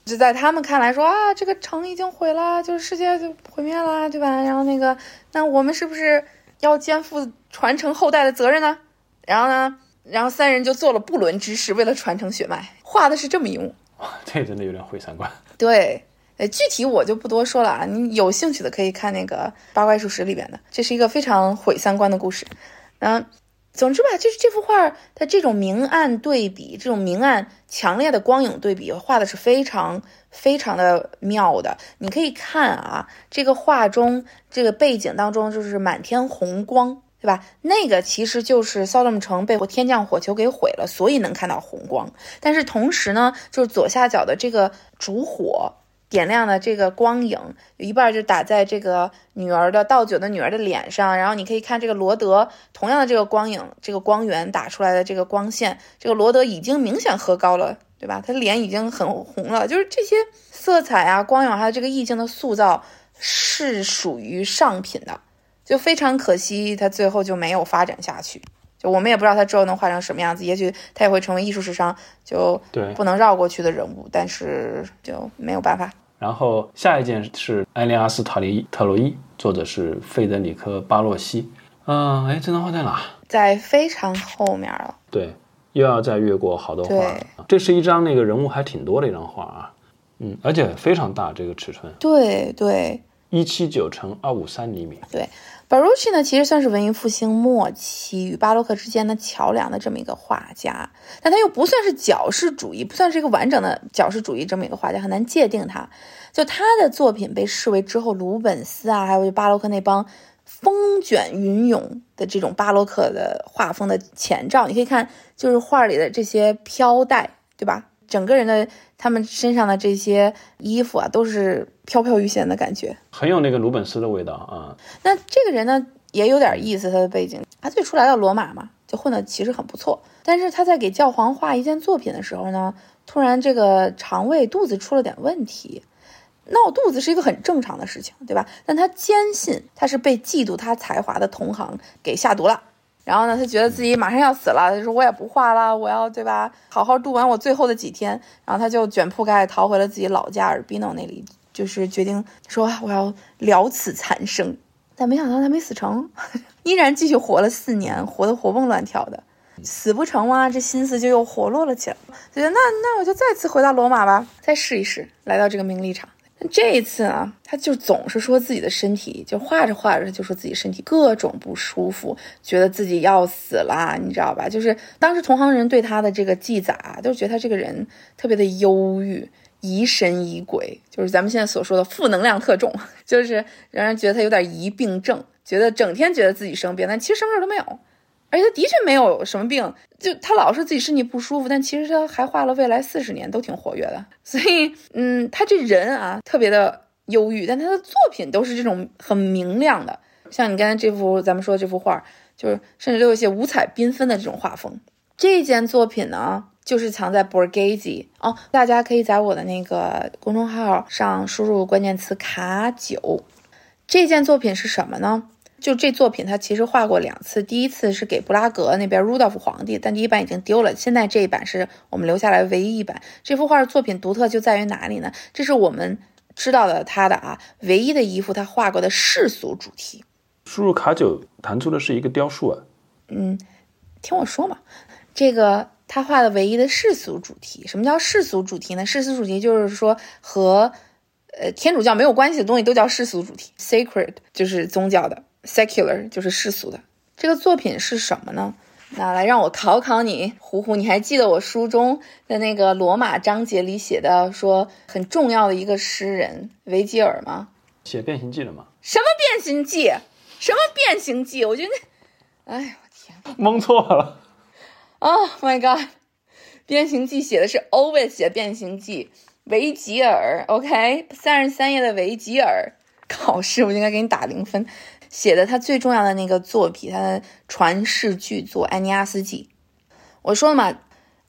就在他们看来说啊，这个城已经毁了，就是世界就毁灭了，对吧？然后那个，那我们是不是要肩负传承后代的责任呢？然后呢，然后三人就做了不伦之事，为了传承血脉，画的是这么一幕。哇，这真的有点毁三观。对。呃，具体我就不多说了啊，你有兴趣的可以看那个《八怪术史》里边的，这是一个非常毁三观的故事。嗯，总之吧，就是这幅画的这种明暗对比，这种明暗强烈的光影对比，画的是非常非常的妙的。你可以看啊，这个画中这个背景当中就是满天红光，对吧？那个其实就是骚勒姆城被天降火球给毁了，所以能看到红光。但是同时呢，就是左下角的这个烛火。点亮的这个光影一半就打在这个女儿的倒酒的女儿的脸上，然后你可以看这个罗德同样的这个光影，这个光源打出来的这个光线，这个罗德已经明显喝高了，对吧？他脸已经很红了，就是这些色彩啊、光影还有这个意境的塑造是属于上品的，就非常可惜，他最后就没有发展下去。就我们也不知道他之后能画成什么样子，也许他也会成为艺术史上就不能绕过去的人物，但是就没有办法。然后下一件是埃利阿斯塔利特洛伊，作者是费德里科巴洛西。嗯，哎，这张画在哪？在非常后面了。对，又要再越过好多画。这是一张那个人物还挺多的一张画啊。嗯，而且非常大，这个尺寸。对对。一七九乘二五三厘米。对。巴洛西呢，其实算是文艺复兴末期与巴洛克之间的桥梁的这么一个画家，但他又不算是矫饰主义，不算是一个完整的矫饰主义这么一个画家，很难界定他。就他的作品被视为之后鲁本斯啊，还有巴洛克那帮风卷云涌的这种巴洛克的画风的前兆。你可以看，就是画里的这些飘带，对吧？整个人的他们身上的这些衣服啊，都是飘飘欲仙的感觉，很有那个鲁本斯的味道啊。那这个人呢，也有点意思。他的背景，他最初来到罗马嘛，就混的其实很不错。但是他在给教皇画一件作品的时候呢，突然这个肠胃肚子出了点问题。闹肚子是一个很正常的事情，对吧？但他坚信他是被嫉妒他才华的同行给下毒了。然后呢，他觉得自己马上要死了，他说我也不画了，我要对吧，好好度完我最后的几天。然后他就卷铺盖逃回了自己老家尔比诺那里，就是决定说我要了此残生。但没想到他没死成，依然继续活了四年，活得活蹦乱跳的。死不成吗？这心思就又活络了起来，觉得那那我就再次回到罗马吧，再试一试，来到这个名利场。这一次啊，他就总是说自己的身体，就画着画着就说自己身体各种不舒服，觉得自己要死了，你知道吧？就是当时同行人对他的这个记载啊，都觉得他这个人特别的忧郁、疑神疑鬼，就是咱们现在所说的负能量特重，就是让人觉得他有点疑病症，觉得整天觉得自己生病，但其实什么事都没有。而且他的确没有什么病，就他老是自己身体不舒服，但其实他还画了未来四十年都挺活跃的。所以，嗯，他这人啊特别的忧郁，但他的作品都是这种很明亮的。像你刚才这幅咱们说的这幅画，就是甚至都有一些五彩缤纷的这种画风。这件作品呢，就是藏在 Borghese 哦，大家可以在我的那个公众号上输入关键词“卡九”。这件作品是什么呢？就这作品，它其实画过两次。第一次是给布拉格那边 Rudolf 皇帝，但第一版已经丢了。现在这一版是我们留下来唯一一版。这幅画的作品独特就在于哪里呢？这是我们知道的他的啊唯一的一幅他画过的世俗主题。输入卡九弹出的是一个雕塑啊。嗯，听我说嘛，这个他画的唯一的世俗主题，什么叫世俗主题呢？世俗主题就是说和呃天主教没有关系的东西都叫世俗主题，sacred 就是宗教的。Secular 就是世俗的，这个作品是什么呢？那来让我考考你，虎虎，你还记得我书中的那个罗马章节里写的说很重要的一个诗人维吉尔吗？写《变形记》的吗？什么《变形记》？什么《变形记》？我觉得，哎呦我天！天蒙错了。，Oh my god！变形记写的是 always 写变形记，维吉尔，OK，三十三页的维吉尔，考试我应该给你打零分。写的他最重要的那个作品，他的传世巨作《埃尼阿斯纪》。我说了嘛，《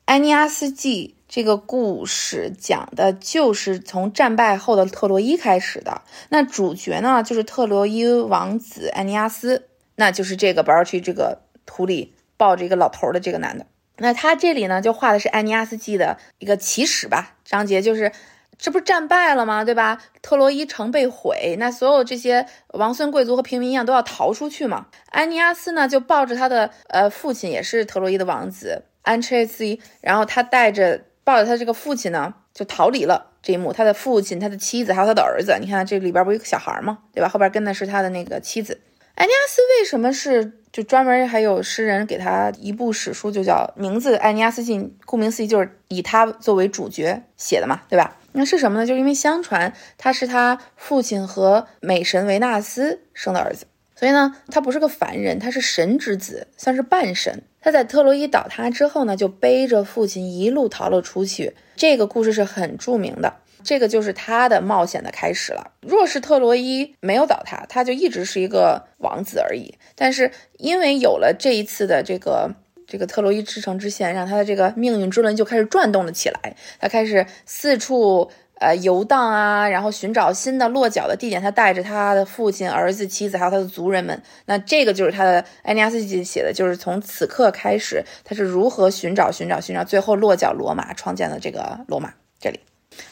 埃尼阿斯纪》这个故事讲的就是从战败后的特洛伊开始的。那主角呢，就是特洛伊王子埃尼阿斯，那就是这个 b a r c h 这个图里抱着一个老头的这个男的。那他这里呢，就画的是埃尼阿斯纪的一个起始吧，章节就是。这不是战败了吗？对吧？特洛伊城被毁，那所有这些王孙贵族和平民一样都要逃出去嘛。安尼阿斯呢，就抱着他的呃父亲，也是特洛伊的王子安切斯，然后他带着抱着他这个父亲呢，就逃离了这一幕。他的父亲、他的妻子还有他的儿子，你看这里边不有个小孩吗？对吧？后边跟的是他的那个妻子。安尼阿斯为什么是就专门还有诗人给他一部史书，就叫名字《艾尼阿斯信》，顾名思义就是以他作为主角写的嘛，对吧？那是什么呢？就是因为相传他是他父亲和美神维纳斯生的儿子，所以呢，他不是个凡人，他是神之子，算是半神。他在特洛伊倒塌之后呢，就背着父亲一路逃了出去。这个故事是很著名的，这个就是他的冒险的开始了。若是特洛伊没有倒塌，他就一直是一个王子而已。但是因为有了这一次的这个。这个特洛伊之城之线，让他的这个命运之轮就开始转动了起来。他开始四处呃游荡啊，然后寻找新的落脚的地点。他带着他的父亲、儿子、妻子，还有他的族人们。那这个就是他的《埃尼阿斯纪》写的，就是从此刻开始，他是如何寻找、寻找、寻找，最后落脚罗马，创建了这个罗马。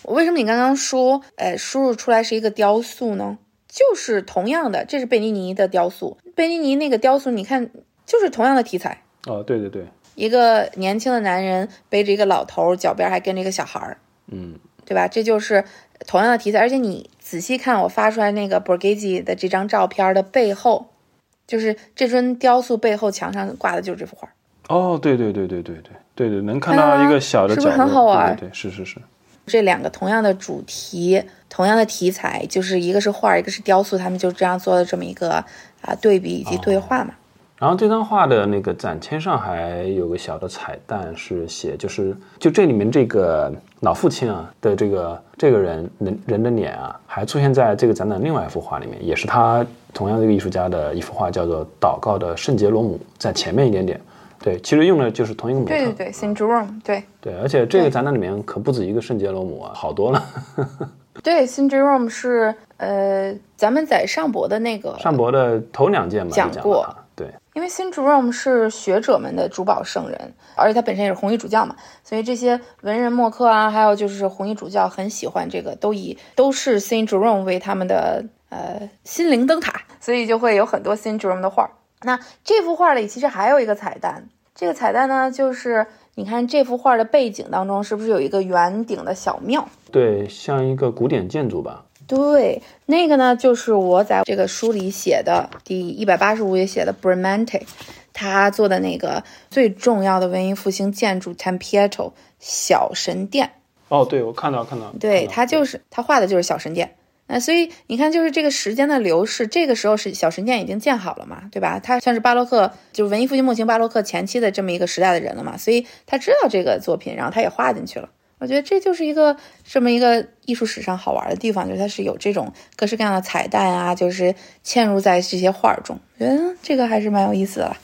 为什么你刚刚说，哎，输入出来是一个雕塑呢？就是同样的，这是贝尼尼的雕塑。贝尼尼那个雕塑，你看，就是同样的题材。哦，对对对，一个年轻的男人背着一个老头，脚边还跟着一个小孩儿，嗯，对吧？这就是同样的题材，而且你仔细看我发出来那个 Borghese 的这张照片的背后，就是这尊雕塑背后墙上挂的就是这幅画。哦，对对对对对对对对，能看到一个小的是不是很好玩？对对是是是。这两个同样的主题，同样的题材，就是一个是画，一个是雕塑，他们就这样做了这么一个啊对比以及对话嘛。哦然后这张画的那个展签上还有个小的彩蛋，是写就是就这里面这个老父亲啊的这个这个人人人的脸啊，还出现在这个展览另外一幅画里面，也是他同样的一个艺术家的一幅画，叫做《祷告的圣杰罗姆》，在前面一点点。对，其实用的就是同一个模特。对对对，Saint Jerome，对对，而且这个展览里面可不止一个圣杰罗姆啊，好多了。对，Saint Jerome 是呃，咱们在上博的那个上博的头两件嘛讲过，对。因为 Saint Jerome 是学者们的主保圣人，而且他本身也是红衣主教嘛，所以这些文人墨客啊，还有就是红衣主教很喜欢这个，都以都是 Saint Jerome 为他们的呃心灵灯塔，所以就会有很多 Saint Jerome 的画。那这幅画里其实还有一个彩蛋，这个彩蛋呢，就是你看这幅画的背景当中是不是有一个圆顶的小庙？对，像一个古典建筑吧。对，那个呢，就是我在这个书里写的第一百八十五页写的 Bramante，他做的那个最重要的文艺复兴建筑 Tempietto 小神殿。哦，对，我看到看到。对他就是他画的就是小神殿。那所以你看，就是这个时间的流逝，这个时候是小神殿已经建好了嘛，对吧？他算是巴洛克，就是文艺复兴、梦情巴洛克前期的这么一个时代的人了嘛，所以他知道这个作品，然后他也画进去了。我觉得这就是一个这么一个艺术史上好玩的地方，就是它是有这种各式各样的彩蛋啊，就是嵌入在这些画中，我觉得这个还是蛮有意思的。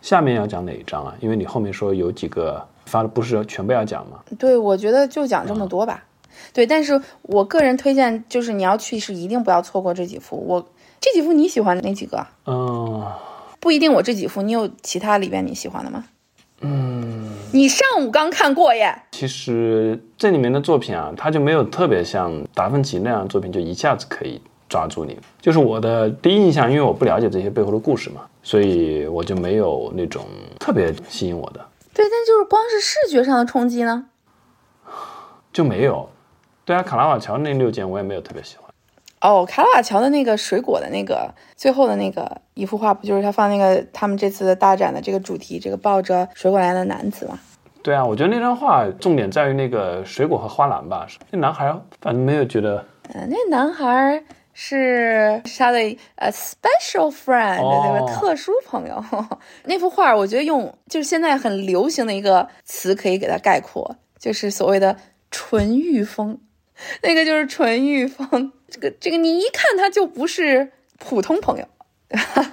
下面要讲哪一章啊？因为你后面说有几个发的不是全部要讲吗？对，我觉得就讲这么多吧。对，但是我个人推荐就是你要去是一定不要错过这几幅。我这几幅你喜欢哪几个？嗯，不一定。我这几幅你有其他里边你喜欢的吗？嗯，你上午刚看过耶。其实这里面的作品啊，它就没有特别像达芬奇那样的作品，就一下子可以抓住你。就是我的第一印象，因为我不了解这些背后的故事嘛，所以我就没有那种特别吸引我的。对，但就是光是视觉上的冲击呢，就没有。对啊，卡拉瓦乔那六件我也没有特别喜欢。哦，卡拉瓦乔的那个水果的那个最后的那个一幅画，不就是他放那个他们这次的大展的这个主题，这个抱着水果篮的男子吗？对啊，我觉得那张画重点在于那个水果和花篮吧。那男孩反正没有觉得，嗯、呃，那男孩是是他的呃 special friend，、哦对吧？特殊朋友。那幅画，我觉得用就是现在很流行的一个词可以给它概括，就是所谓的纯欲风。那个就是纯欲风，这个这个你一看他就不是普通朋友。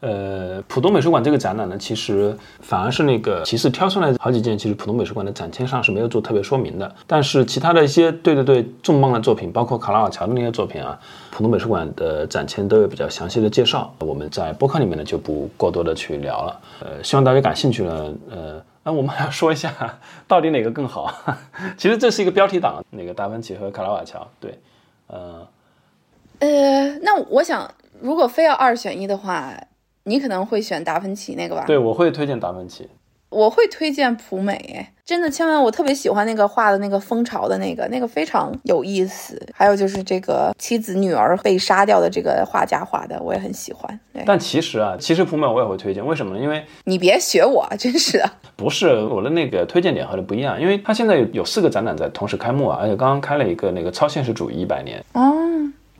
呃，浦东美术馆这个展览呢，其实反而是那个其实挑出来好几件，其实浦东美术馆的展签上是没有做特别说明的。但是其他的一些对对对重磅的作品，包括卡拉瓦乔的那些作品啊，浦东美术馆的展签都有比较详细的介绍。我们在播客里面呢就不过多的去聊了。呃，希望大家感兴趣呢，呃，那我们还要说一下到底哪个更好。其实这是一个标题党，那个达芬奇和卡拉瓦乔，对，呃，呃，那我想，如果非要二选一的话，你可能会选达芬奇那个吧？对，我会推荐达芬奇。我会推荐普美，哎真的，千万我特别喜欢那个画的那个蜂巢的那个，那个非常有意思。还有就是这个妻子女儿被杀掉的这个画家画的，我也很喜欢。但其实啊，其实普美我也会推荐，为什么呢？因为你别学我，真是的。不是我的那个推荐点和你不一样，因为它现在有有四个展览在同时开幕啊，而且刚刚开了一个那个超现实主义一百年，哦，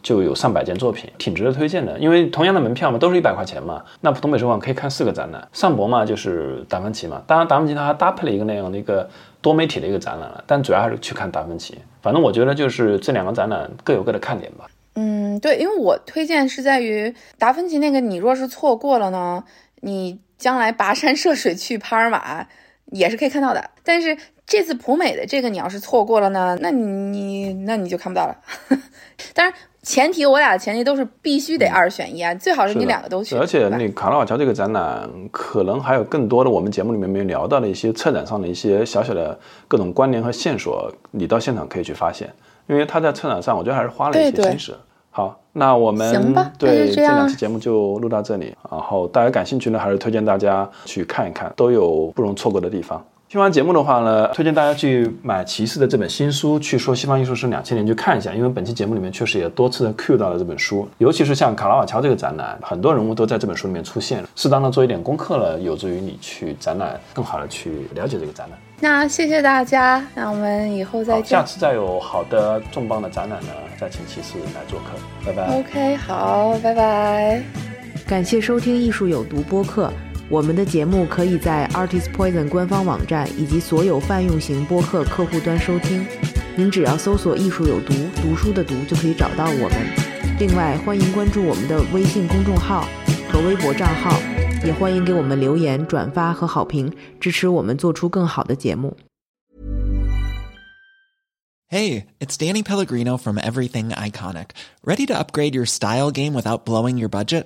就有上百件作品，挺值得推荐的。因为同样的门票嘛，都是一百块钱嘛，那普通美术馆可以看四个展览，上博嘛就是达芬奇嘛，当然达芬奇它还搭配了一个那样的一个多媒体的一个展览了，但主要还是去看达芬奇。反正我觉得就是这两个展览各有各的看点吧。嗯，对，因为我推荐是在于达芬奇那个，你若是错过了呢，你将来跋山涉水去帕尔马也是可以看到的。但是这次普美的这个，你要是错过了呢，那你那你就看不到了。当然，前提我俩的前提都是必须得二选一啊，最好是你两个都去。而且那卡拉瓦乔这个展览，可能还有更多的我们节目里面没有聊到的一些策展上的一些小小的各种关联和线索，你到现场可以去发现。因为他在策展上，我觉得还是花了一些心思。好，那我们对这样两期节目就录到这里。然后大家感兴趣呢，还是推荐大家去看一看，都有不容错过的地方。听完节目的话呢，推荐大家去买骑士的这本新书，去说西方艺术史两千年去看一下，因为本期节目里面确实也多次的 cue 到了这本书，尤其是像卡拉瓦乔这个展览，很多人物都在这本书里面出现，适当的做一点功课了，有助于你去展览更好的去了解这个展览。那谢谢大家，那我们以后再，见下。次再有好的重磅的展览呢，再请骑士来做客，拜拜。OK，好，拜拜。感谢收听艺术有毒播客。我们的节目可以在 Artist Poison 官方网站以及所有泛用型播客客户端收听。您只要搜索“艺术有毒”，读书的“读”就可以找到我们。另外，欢迎关注我们的微信公众号和微博账号，也欢迎给我们留言、转发和好评，支持我们做出更好的节目。 Hey, it's Danny Pellegrino from Everything Iconic. Ready to upgrade your style game without blowing your budget?